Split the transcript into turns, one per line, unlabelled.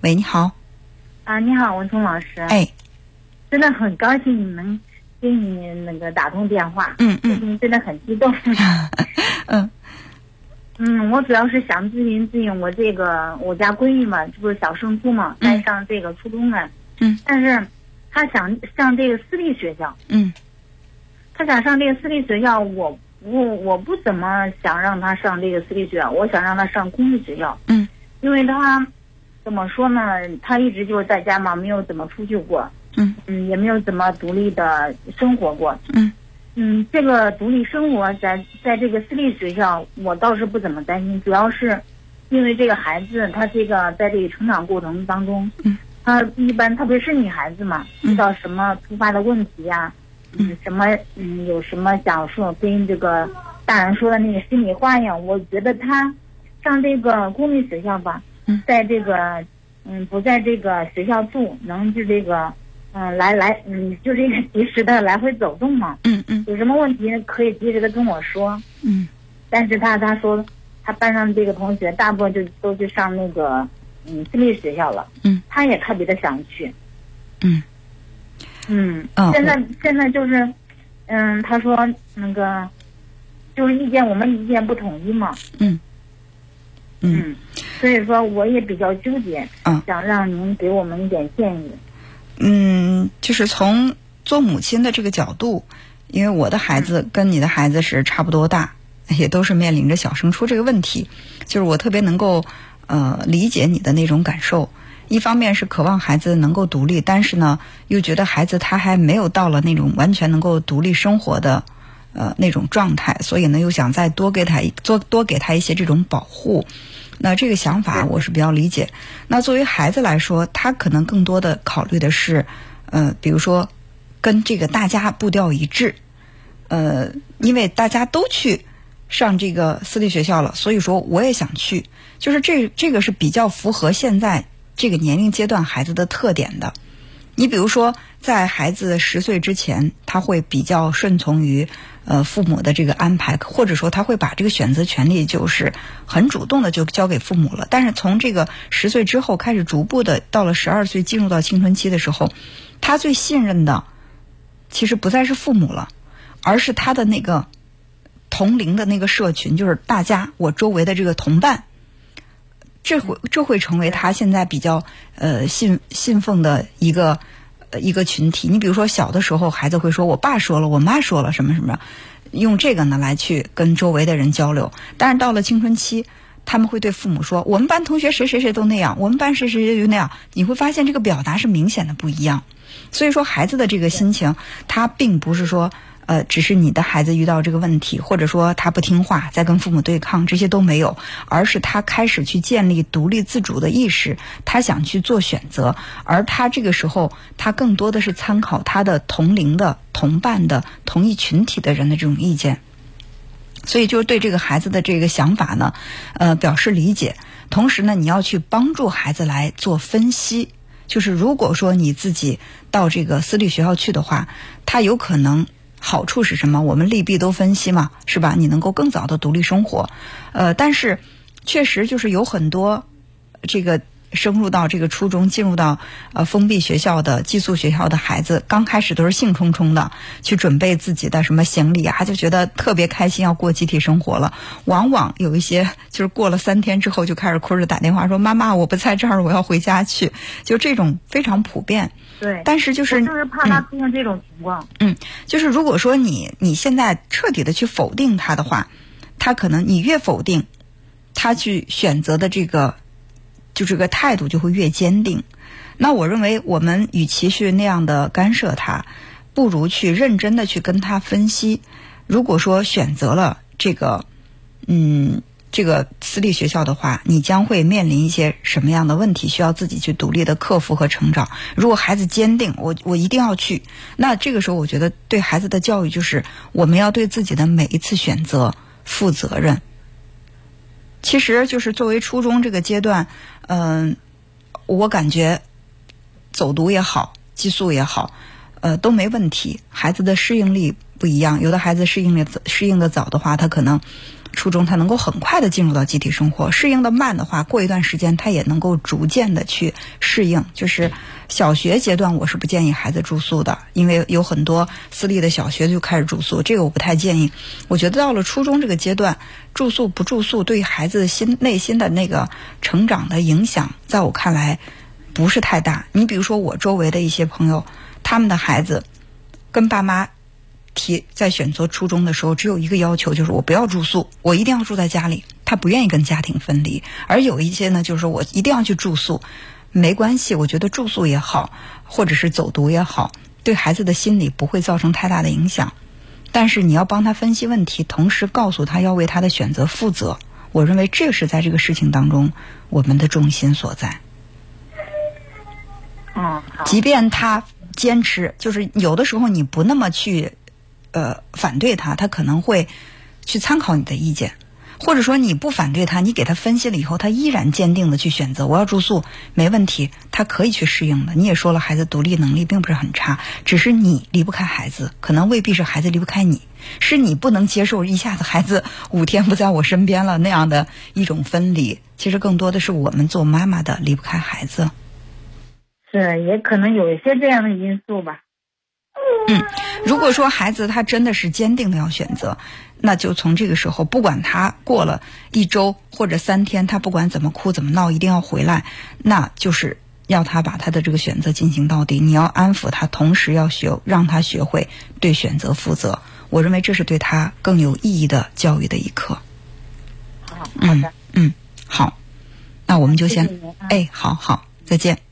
喂，你好。
啊，你好，文聪老师。
哎，
真的很高兴你能给你那个打通电话。
嗯嗯。
真的很激动。
嗯。
嗯，我主要是想咨询咨询我这个我家闺女嘛，这不是小升初嘛，在上这个初中了。
嗯。
但是她想上这个私立学校。
嗯。
她想上这个私立学校，我我我不怎么想让她上这个私立学校，我想让她上公立学校。
嗯。
因为她怎么说呢？他一直就是在家嘛，没有怎么出去过。
嗯。
嗯，也没有怎么独立的生活过。
嗯。
嗯，这个独立生活在在这个私立学校，我倒是不怎么担心，主要是，因为这个孩子他这个在这个成长过程当中，
嗯，
他一般特别是女孩子嘛，遇到什么突发的问题呀，
嗯，
什么嗯有什么想说跟这个大人说的那个心里话呀，我觉得他上这个公立学校吧，
嗯，
在这个嗯不在这个学校住，能就这个。嗯，来来，嗯，就这个及时的来回走动嘛。
嗯嗯。
有什么问题可以及时的跟我说。
嗯。
但是他他说，他班上这个同学大部分就都去上那个嗯私立学校了。
嗯。
他也特别的想去。
嗯。
嗯。
嗯。
现在现在就是，嗯，他说那个，就是意见我们意见不统一嘛。
嗯。
嗯。所以说我也比较纠结。
嗯。
想让您给我们一点建议。
嗯，就是从做母亲的这个角度，因为我的孩子跟你的孩子是差不多大，也都是面临着小升初这个问题，就是我特别能够呃理解你的那种感受。一方面是渴望孩子能够独立，但是呢，又觉得孩子他还没有到了那种完全能够独立生活的呃那种状态，所以呢，又想再多给他多多给他一些这种保护。那这个想法我是比较理解。那作为孩子来说，他可能更多的考虑的是，呃，比如说跟这个大家步调一致，呃，因为大家都去上这个私立学校了，所以说我也想去。就是这这个是比较符合现在这个年龄阶段孩子的特点的。你比如说，在孩子十岁之前，他会比较顺从于呃父母的这个安排，或者说他会把这个选择权利就是很主动的就交给父母了。但是从这个十岁之后开始，逐步的到了十二岁进入到青春期的时候，他最信任的其实不再是父母了，而是他的那个同龄的那个社群，就是大家我周围的这个同伴。这会这会成为他现在比较呃信信奉的一个一个群体。你比如说小的时候，孩子会说：“我爸说了，我妈说了，什么什么。”用这个呢来去跟周围的人交流。但是到了青春期，他们会对父母说：“我们班同学谁谁谁都那样，我们班谁谁谁就那样。”你会发现这个表达是明显的不一样。所以说，孩子的这个心情，他并不是说。呃，只是你的孩子遇到这个问题，或者说他不听话，在跟父母对抗，这些都没有，而是他开始去建立独立自主的意识，他想去做选择，而他这个时候，他更多的是参考他的同龄的同伴的同一群体的人的这种意见，所以就是对这个孩子的这个想法呢，呃，表示理解，同时呢，你要去帮助孩子来做分析，就是如果说你自己到这个私立学校去的话，他有可能。好处是什么？我们利弊都分析嘛，是吧？你能够更早的独立生活，呃，但是确实就是有很多这个升入到这个初中、进入到呃封闭学校的寄宿学校的孩子，刚开始都是兴冲冲的去准备自己的什么行李啊，就觉得特别开心，要过集体生活了。往往有一些就是过了三天之后，就开始哭着打电话说：“妈妈，我不在这儿，我要回家去。”就这种非常普遍。
对，
但是就是
就是怕他出现这种情况。
嗯，就是如果说你你现在彻底的去否定他的话，他可能你越否定，他去选择的这个就这个态度就会越坚定。那我认为，我们与其去那样的干涉他，不如去认真的去跟他分析。如果说选择了这个，嗯。这个私立学校的话，你将会面临一些什么样的问题？需要自己去独立的克服和成长。如果孩子坚定，我我一定要去，那这个时候我觉得对孩子的教育就是我们要对自己的每一次选择负责任。其实就是作为初中这个阶段，嗯，我感觉走读也好，寄宿也好，呃，都没问题。孩子的适应力不一样，有的孩子适应力适应的早的话，他可能。初中，他能够很快的进入到集体生活。适应的慢的话，过一段时间他也能够逐渐的去适应。就是小学阶段，我是不建议孩子住宿的，因为有很多私立的小学就开始住宿，这个我不太建议。我觉得到了初中这个阶段，住宿不住宿，对孩子心内心的那个成长的影响，在我看来不是太大。你比如说我周围的一些朋友，他们的孩子跟爸妈。提在选择初中的时候，只有一个要求，就是我不要住宿，我一定要住在家里。他不愿意跟家庭分离。而有一些呢，就是我一定要去住宿，没关系，我觉得住宿也好，或者是走读也好，对孩子的心理不会造成太大的影响。但是你要帮他分析问题，同时告诉他要为他的选择负责。我认为这是在这个事情当中我们的重心所在。
嗯，
即便他坚持，就是有的时候你不那么去。呃，反对他，他可能会去参考你的意见，或者说你不反对他，你给他分析了以后，他依然坚定的去选择我要住宿，没问题，他可以去适应的。你也说了，孩子独立能力并不是很差，只是你离不开孩子，可能未必是孩子离不开你，是你不能接受一下子孩子五天不在我身边了那样的一种分离。其实更多的是我们做妈妈的离不开孩子，
是也可能有一些这样的因素吧。
嗯，如果说孩子他真的是坚定的要选择，那就从这个时候，不管他过了一周或者三天，他不管怎么哭怎么闹，一定要回来，那就是要他把他的这个选择进行到底。你要安抚他，同时要学让他学会对选择负责。我认为这是对他更有意义的教育的一课。
好，好的，
嗯，好，那我们就先，哎，好好，再见。